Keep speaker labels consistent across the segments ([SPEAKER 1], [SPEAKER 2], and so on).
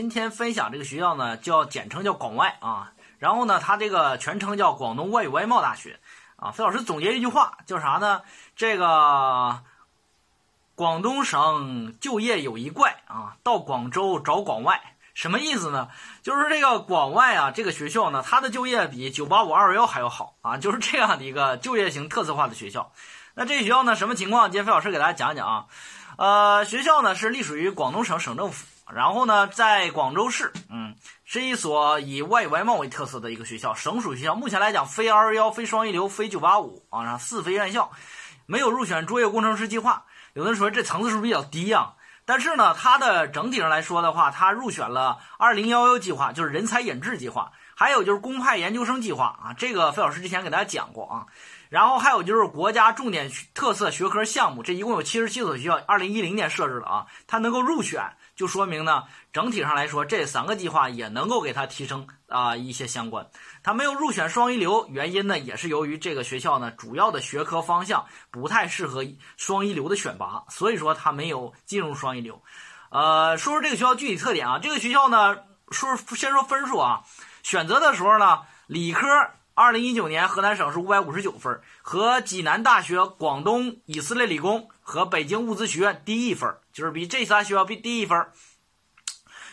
[SPEAKER 1] 今天分享这个学校呢，叫简称叫广外啊。然后呢，它这个全称叫广东外语外贸大学啊。费老师总结一句话，叫啥呢？这个广东省就业有一怪啊，到广州找广外，什么意思呢？就是这个广外啊，这个学校呢，它的就业比九八五二幺幺还要好啊，就是这样的一个就业型特色化的学校。那这学校呢，什么情况？今天费老师给大家讲讲啊。呃，学校呢是隶属于广东省省政府。然后呢，在广州市，嗯，是一所以外外贸为特色的一个学校，省属学校。目前来讲，非二幺幺、非双一流、非九八五啊，四非院校，没有入选卓越工程师计划。有的人说这层次是不是比较低呀？但是呢，它的整体上来说的话，它入选了二零幺幺计划，就是人才引智计划，还有就是公派研究生计划啊。这个费老师之前给大家讲过啊。然后还有就是国家重点特色学科项目，这一共有七十七所学校，二零一零年设置的啊，它能够入选。就说明呢，整体上来说，这三个计划也能够给它提升啊一些相关。它没有入选双一流，原因呢也是由于这个学校呢主要的学科方向不太适合双一流的选拔，所以说它没有进入双一流。呃，说说这个学校具体特点啊，这个学校呢说先说分数啊，选择的时候呢，理科二零一九年河南省是五百五十九分，和济南大学、广东以色列理工和北京物资学院低一分。就是比这仨学校比低一分，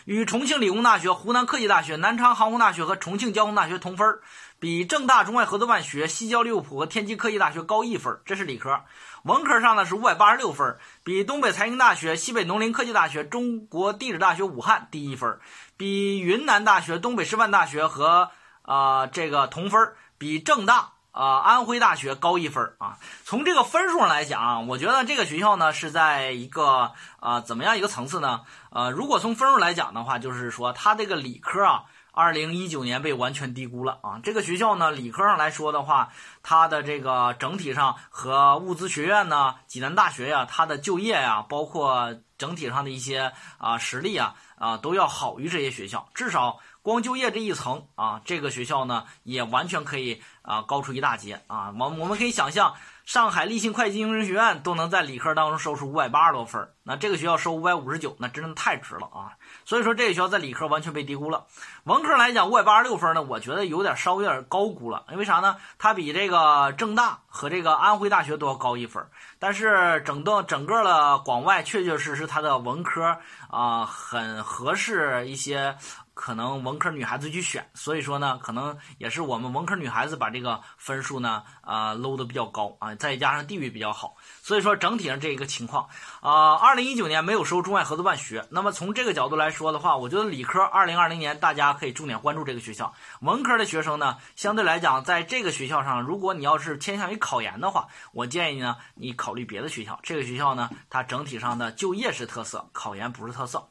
[SPEAKER 1] 与重庆理工大学、湖南科技大学、南昌航空大学和重庆交通大学同分，比郑大中外合作办学、西交利物浦和天津科技大学高一分。这是理科，文科上呢是五百八十六分，比东北财经大学、西北农林科技大学、中国地质大学武汉低一分，比云南大学、东北师范大学和啊这个同分，比郑大。啊，安徽大学高一分啊！从这个分数上来讲啊，我觉得这个学校呢是在一个啊怎么样一个层次呢？呃，如果从分数来讲的话，就是说它这个理科啊，二零一九年被完全低估了啊。这个学校呢，理科上来说的话，它的这个整体上和物资学院呢、济南大学呀，它的就业呀，包括整体上的一些啊实力啊啊都要好于这些学校，至少。光就业这一层啊，这个学校呢也完全可以啊高出一大截啊。我我们可以想象，上海立信会计应用学院都能在理科当中收出五百八十多分，那这个学校收五百五十九，那真的太值了啊！所以说这个学校在理科完全被低估了。文科来讲，五百八十六分呢，我觉得有点稍微有点高估了，因为啥呢？它比这个郑大和这个安徽大学都要高一分，但是整个整个的广外确确实实它的文科啊很合适一些。可能文科女孩子去选，所以说呢，可能也是我们文科女孩子把这个分数呢，啊搂的比较高啊，再加上地域比较好，所以说整体上这一个情况啊，二零一九年没有收中外合作办学。那么从这个角度来说的话，我觉得理科二零二零年大家可以重点关注这个学校。文科的学生呢，相对来讲，在这个学校上，如果你要是偏向于考研的话，我建议呢，你考虑别的学校。这个学校呢，它整体上的就业是特色，考研不是特色。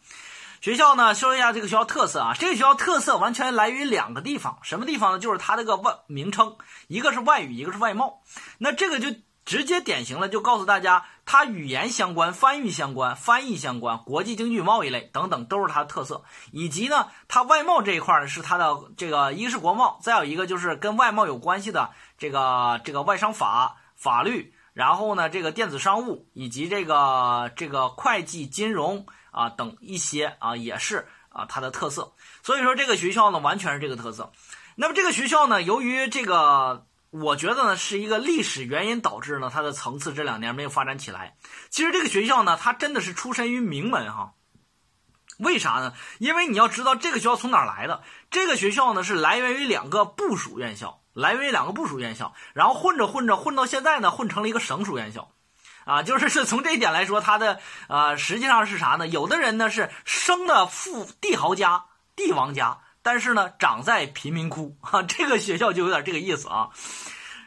[SPEAKER 1] 学校呢，说一下这个学校特色啊。这个学校特色完全来源于两个地方，什么地方呢？就是它这个外名称，一个是外语，一个是外贸。那这个就直接典型了，就告诉大家，它语言相关、翻译相关、翻译相关、国际经济贸易类等等都是它的特色。以及呢，它外贸这一块呢是它的这个，一个是国贸，再有一个就是跟外贸有关系的这个这个外商法法律，然后呢，这个电子商务以及这个这个会计金融。啊，等一些啊，也是啊，它的特色。所以说这个学校呢，完全是这个特色。那么这个学校呢，由于这个，我觉得呢，是一个历史原因导致呢，它的层次这两年没有发展起来。其实这个学校呢，它真的是出身于名门哈。为啥呢？因为你要知道这个学校从哪来的。这个学校呢，是来源于两个部属院校，来源于两个部属院校，然后混着混着混到现在呢，混成了一个省属院校。啊，就是是从这一点来说，他的呃，实际上是啥呢？有的人呢是生的富帝豪家、帝王家，但是呢长在贫民窟啊。这个学校就有点这个意思啊。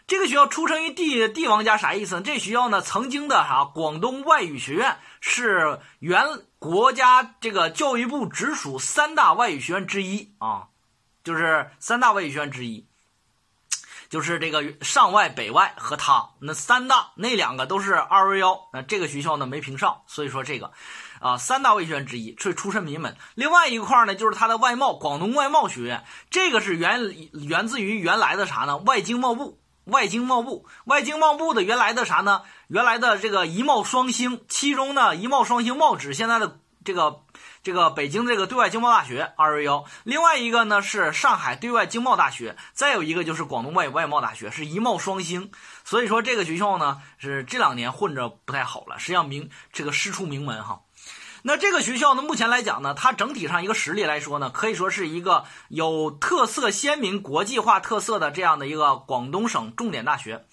[SPEAKER 1] 这个学校出生于帝帝王家啥意思？这学校呢曾经的啥广东外语学院是原国家这个教育部直属三大外语学院之一啊，就是三大外语学院之一。就是这个上外北外和它那三大那两个都是二幺幺，那这个学校呢没评上，所以说这个，啊三大外学院之一，出出身名门。另外一块呢就是它的外贸，广东外贸学院，这个是源源自于原来的啥呢？外经贸部，外经贸部，外经贸部的原来的啥呢？原来的这个一贸双星，其中呢一贸双星贸指现在的这个这个北京这个对外经贸大学二幺幺，另外一个呢是上海对外经贸大学，再有一个就是广东外外贸大学，是一贸双星。所以说这个学校呢是这两年混着不太好了，实际上名这个师出名门哈。那这个学校呢，目前来讲呢，它整体上一个实力来说呢，可以说是一个有特色鲜明、国际化特色的这样的一个广东省重点大学。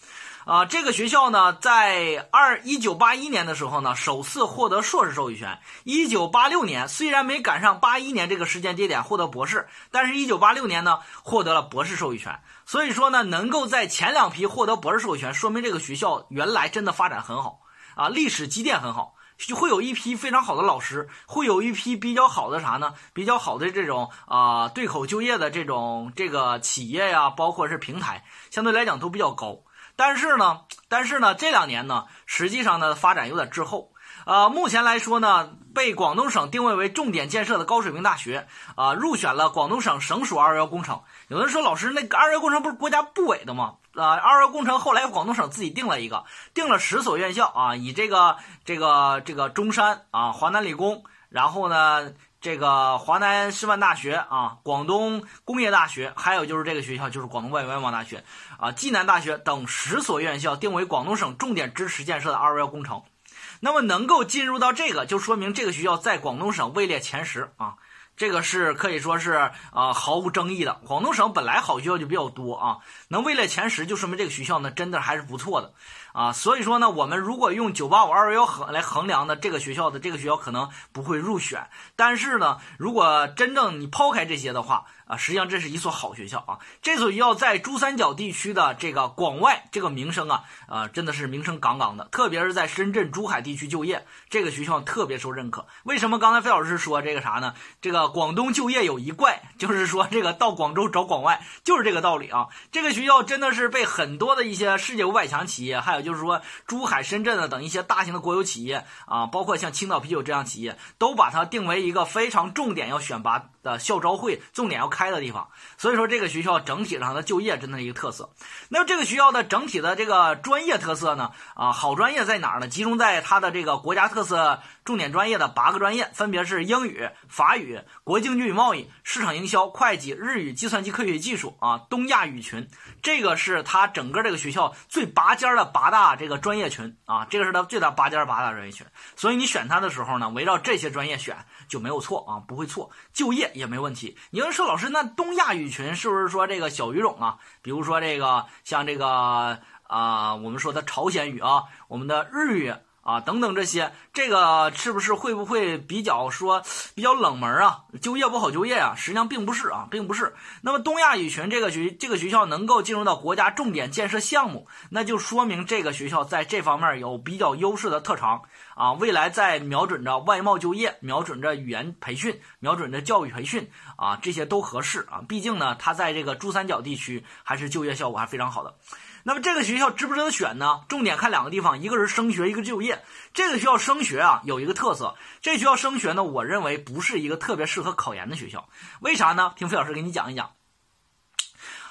[SPEAKER 1] 啊，这个学校呢，在二一九八一年的时候呢，首次获得硕士授予权。一九八六年虽然没赶上八一年这个时间节点获得博士，但是一九八六年呢，获得了博士授予权。所以说呢，能够在前两批获得博士授予权，说明这个学校原来真的发展很好啊，历史积淀很好。就会有一批非常好的老师，会有一批比较好的啥呢？比较好的这种啊对口就业的这种这个企业呀，包括是平台，相对来讲都比较高。但是呢，但是呢，这两年呢，实际上呢发展有点滞后。呃，目前来说呢，被广东省定位为重点建设的高水平大学啊，入选了广东省省属二幺幺工程。有人说，老师，那个二幺幺工程不是国家部委的吗？啊，二幺工程后来广东省自己定了一个，定了十所院校啊，以这个这个这个中山啊，华南理工，然后呢，这个华南师范大学啊，广东工业大学，还有就是这个学校就是广东外语外贸大学啊，暨南大学等十所院校定为广东省重点支持建设的二幺幺工程。那么能够进入到这个，就说明这个学校在广东省位列前十啊。这个是可以说是啊毫无争议的。广东省本来好学校就比较多啊，能位列前十就说明这个学校呢真的还是不错的啊。所以说呢，我们如果用九八五二幺幺衡来衡量呢这个学校的这个学校可能不会入选。但是呢，如果真正你抛开这些的话，啊，实际上这是一所好学校啊！这所学校在珠三角地区的这个广外这个名声啊，啊，真的是名声杠杠的。特别是在深圳、珠海地区就业，这个学校特别受认可。为什么刚才费老师说这个啥呢？这个广东就业有一怪，就是说这个到广州找广外，就是这个道理啊！这个学校真的是被很多的一些世界五百强企业，还有就是说珠海、深圳的等一些大型的国有企业啊，包括像青岛啤酒这样企业，都把它定为一个非常重点要选拔的校招会，重点要。开的地方，所以说这个学校整体上的就业真的是一个特色。那么这个学校的整体的这个专业特色呢？啊，好专业在哪儿呢？集中在它的这个国家特色重点专业的八个专业，分别是英语、法语、国际经济与贸易、市场营营销、会计、日语、计算机科学与技术啊，东亚语群。这个是它整个这个学校最拔尖的八大这个专业群啊，这个是它最大拔尖八大专业群。所以你选它的时候呢，围绕这些专业选就没有错啊，不会错，就业也没问题。你要说老师。那东亚语群是不是说这个小语种啊？比如说这个像这个啊，我们说的朝鲜语啊，我们的日语啊等等这些，这个是不是会不会比较说比较冷门啊？就业不好就业啊？实际上并不是啊，并不是。那么东亚语群这个学这个学校能够进入到国家重点建设项目，那就说明这个学校在这方面有比较优势的特长。啊，未来在瞄准着外贸就业，瞄准着语言培训，瞄准着教育培训啊，这些都合适啊。毕竟呢，它在这个珠三角地区还是就业效果还非常好的。那么这个学校值不值得选呢？重点看两个地方，一个是升学，一个就业。这个学校升学啊，有一个特色，这学校升学呢，我认为不是一个特别适合考研的学校。为啥呢？听费老师给你讲一讲。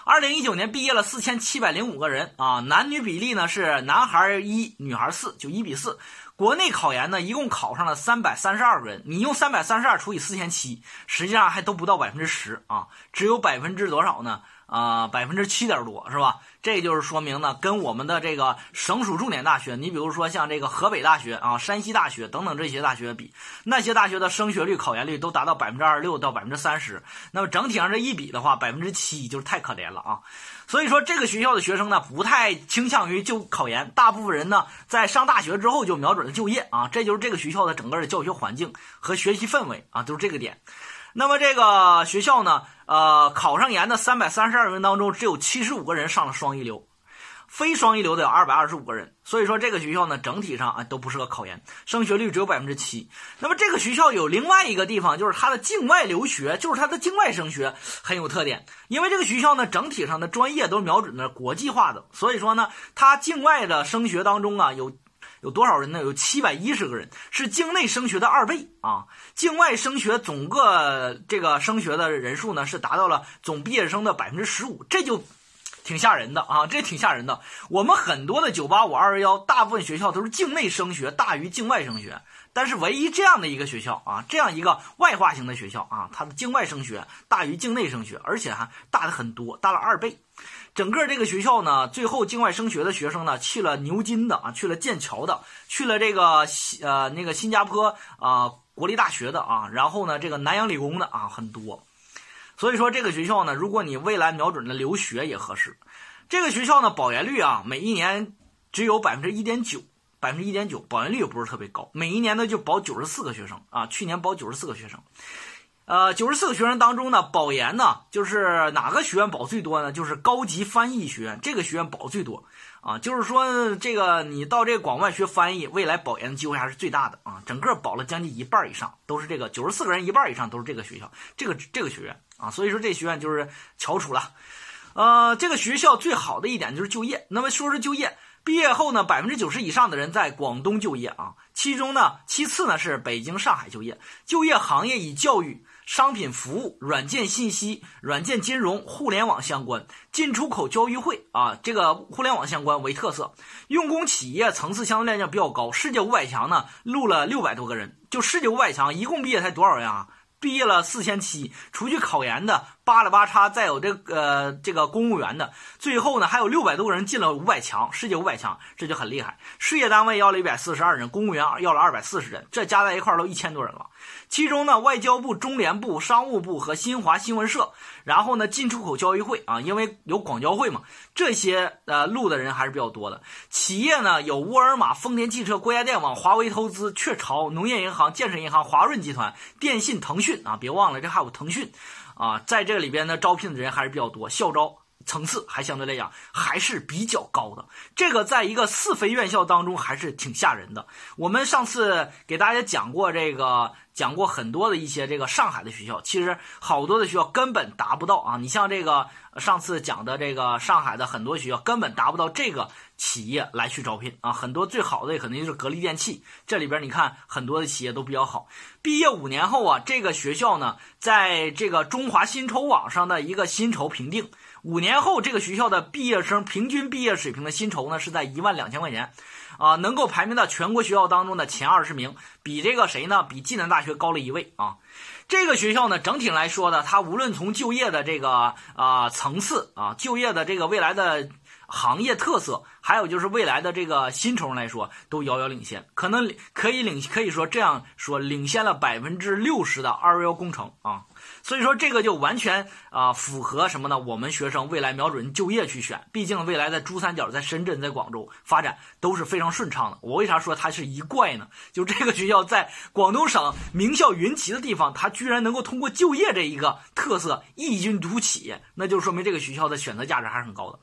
[SPEAKER 1] 二零一九年毕业了四千七百零五个人啊，男女比例呢是男孩一，女孩四，就一比四。国内考研呢，一共考上了三百三十二个人，你用三百三十二除以四千七，实际上还都不到百分之十啊，只有百分之多少呢？啊，百分之七点多是吧？这就是说明呢，跟我们的这个省属重点大学，你比如说像这个河北大学啊、山西大学等等这些大学比，那些大学的升学率、考研率都达到百分之二十六到百分之三十。那么整体上这一比的话，百分之七就是太可怜了啊。所以说这个学校的学生呢，不太倾向于就考研，大部分人呢在上大学之后就瞄准了就业啊。这就是这个学校的整个的教学环境和学习氛围啊，就是这个点。那么这个学校呢，呃，考上研的三百三十二人当中，只有七十五个人上了双一流，非双一流的有二百二十五个人。所以说这个学校呢，整体上啊都不适合考研，升学率只有百分之七。那么这个学校有另外一个地方，就是它的境外留学，就是它的境外升学很有特点。因为这个学校呢，整体上的专业都瞄准的国际化的，所以说呢，它境外的升学当中啊有。有多少人呢？有七百一十个人，是境内升学的二倍啊！境外升学总个这个升学的人数呢，是达到了总毕业生的百分之十五，这就挺吓人的啊，这挺吓人的。我们很多的九八五二幺幺，大部分学校都是境内升学大于境外升学，但是唯一这样的一个学校啊，这样一个外化型的学校啊，它的境外升学大于境内升学，而且还大的很多，大了二倍。整个这个学校呢，最后境外升学的学生呢，去了牛津的啊，去了剑桥的，去了这个呃那个新加坡啊国立大学的啊，然后呢这个南洋理工的啊很多。所以说这个学校呢，如果你未来瞄准的留学也合适。这个学校呢，保研率啊，每一年只有百分之一点九，百分之一点九，保研率也不是特别高。每一年呢就保九十四个学生啊，去年保九十四个学生。呃，九十四个学生当中呢，保研呢，就是哪个学院保最多呢？就是高级翻译学院，这个学院保最多啊。就是说，这个你到这个广外学翻译，未来保研的机会还是最大的啊。整个保了将近一半以上，都是这个九十四个人一半以上都是这个学校，这个这个学院啊。所以说这学院就是翘楚了。呃，这个学校最好的一点就是就业。那么说是就业，毕业后呢，百分之九十以上的人在广东就业啊。其中呢，其次呢是北京、上海就业。就业行业以教育。商品服务、软件信息、软件金融、互联网相关、进出口交易会啊，这个互联网相关为特色。用工企业层次相对来讲比较高，世界五百强呢录了六百多个人，就世界五百强一共毕业才多少人啊？毕业了四千七，除去考研的。八了八叉，再有这个呃这个公务员的，最后呢还有六百多个人进了五百强，世界五百强，这就很厉害。事业单位要了一百四十二人，公务员要了二百四十人，这加在一块儿都一千多人了。其中呢，外交部、中联部、商务部和新华新闻社，然后呢进出口交易会啊，因为有广交会嘛，这些呃录的人还是比较多的。企业呢有沃尔玛、丰田汽车、国家电网、华为投资、雀巢、农业银行、建设银行、华润集团、电信、腾讯啊，别忘了这还有腾讯。啊，在这里边呢，招聘的人还是比较多，校招层次还相对来讲还是比较高的。这个在一个四非院校当中还是挺吓人的。我们上次给大家讲过这个。讲过很多的一些这个上海的学校，其实好多的学校根本达不到啊！你像这个上次讲的这个上海的很多学校根本达不到这个企业来去招聘啊！很多最好的也肯定就是格力电器，这里边你看很多的企业都比较好。毕业五年后啊，这个学校呢，在这个中华薪酬网上的一个薪酬评定，五年后这个学校的毕业生平均毕业水平的薪酬呢是在一万两千块钱。啊，能够排名到全国学校当中的前二十名，比这个谁呢？比暨南大学高了一位啊！这个学校呢，整体来说呢，它无论从就业的这个啊层次啊，就业的这个未来的行业特色，还有就是未来的这个薪酬来说，都遥遥领先，可能可以领，可以说这样说，领先了百分之六十的二幺幺工程啊。所以说这个就完全啊符合什么呢？我们学生未来瞄准就业去选，毕竟未来在珠三角、在深圳、在广州发展都是非常顺畅的。我为啥说它是一怪呢？就这个学校在广东省名校云集的地方，它居然能够通过就业这一个特色异军突起，那就说明这个学校的选择价值还是很高的。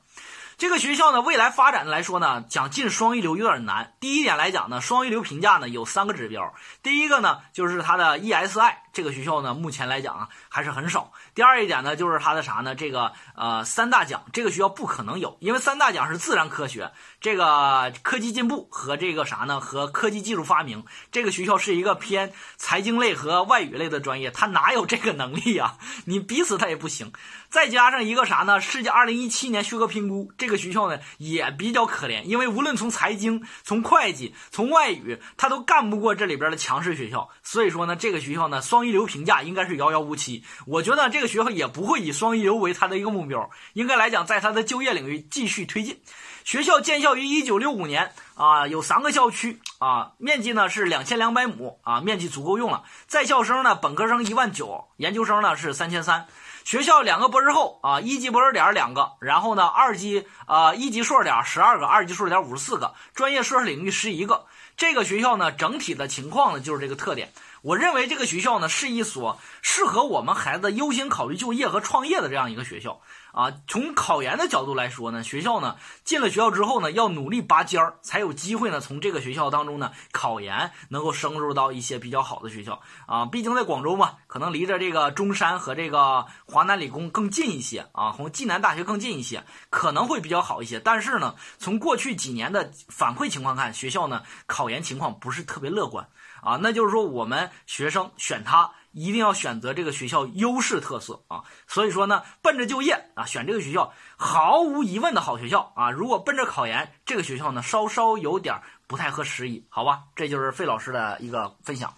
[SPEAKER 1] 这个学校呢，未来发展来说呢，想进双一流有点难。第一点来讲呢，双一流评价呢有三个指标。第一个呢，就是它的 ESI，这个学校呢，目前来讲啊还是很少。第二一点呢，就是它的啥呢？这个呃三大奖，这个学校不可能有，因为三大奖是自然科学、这个科技进步和这个啥呢？和科技技术发明。这个学校是一个偏财经类和外语类的专业，它哪有这个能力呀？你逼死他也不行。再加上一个啥呢？世界二零一七年学科评估，这个学校呢也比较可怜，因为无论从财经、从会计、从外语，它都干不过这里边的强势学校。所以说呢，这个学校呢双一流评价应该是遥遥无期。我觉得这个学校也不会以双一流为它的一个目标，应该来讲，在它的就业领域继续推进。学校建校于一九六五年啊，有三个校区啊，面积呢是两千两百亩啊，面积足够用了。在校生呢，本科生一万九，研究生呢是三千三。学校两个博士后啊，一级博士点两个，然后呢，二级啊一级硕士点十二个，二级硕士点五十四个，专业硕士领域十一个。这个学校呢，整体的情况呢就是这个特点。我认为这个学校呢是一所适合我们孩子优先考虑就业和创业的这样一个学校。啊，从考研的角度来说呢，学校呢进了学校之后呢，要努力拔尖儿，才有机会呢从这个学校当中呢考研能够升入到一些比较好的学校啊。毕竟在广州嘛，可能离着这个中山和这个华南理工更近一些啊，和暨南大学更近一些，可能会比较好一些。但是呢，从过去几年的反馈情况看，学校呢考研情况不是特别乐观。啊，那就是说我们学生选它一定要选择这个学校优势特色啊。所以说呢，奔着就业啊，选这个学校毫无疑问的好学校啊。如果奔着考研，这个学校呢稍稍有点不太合时宜，好吧？这就是费老师的一个分享。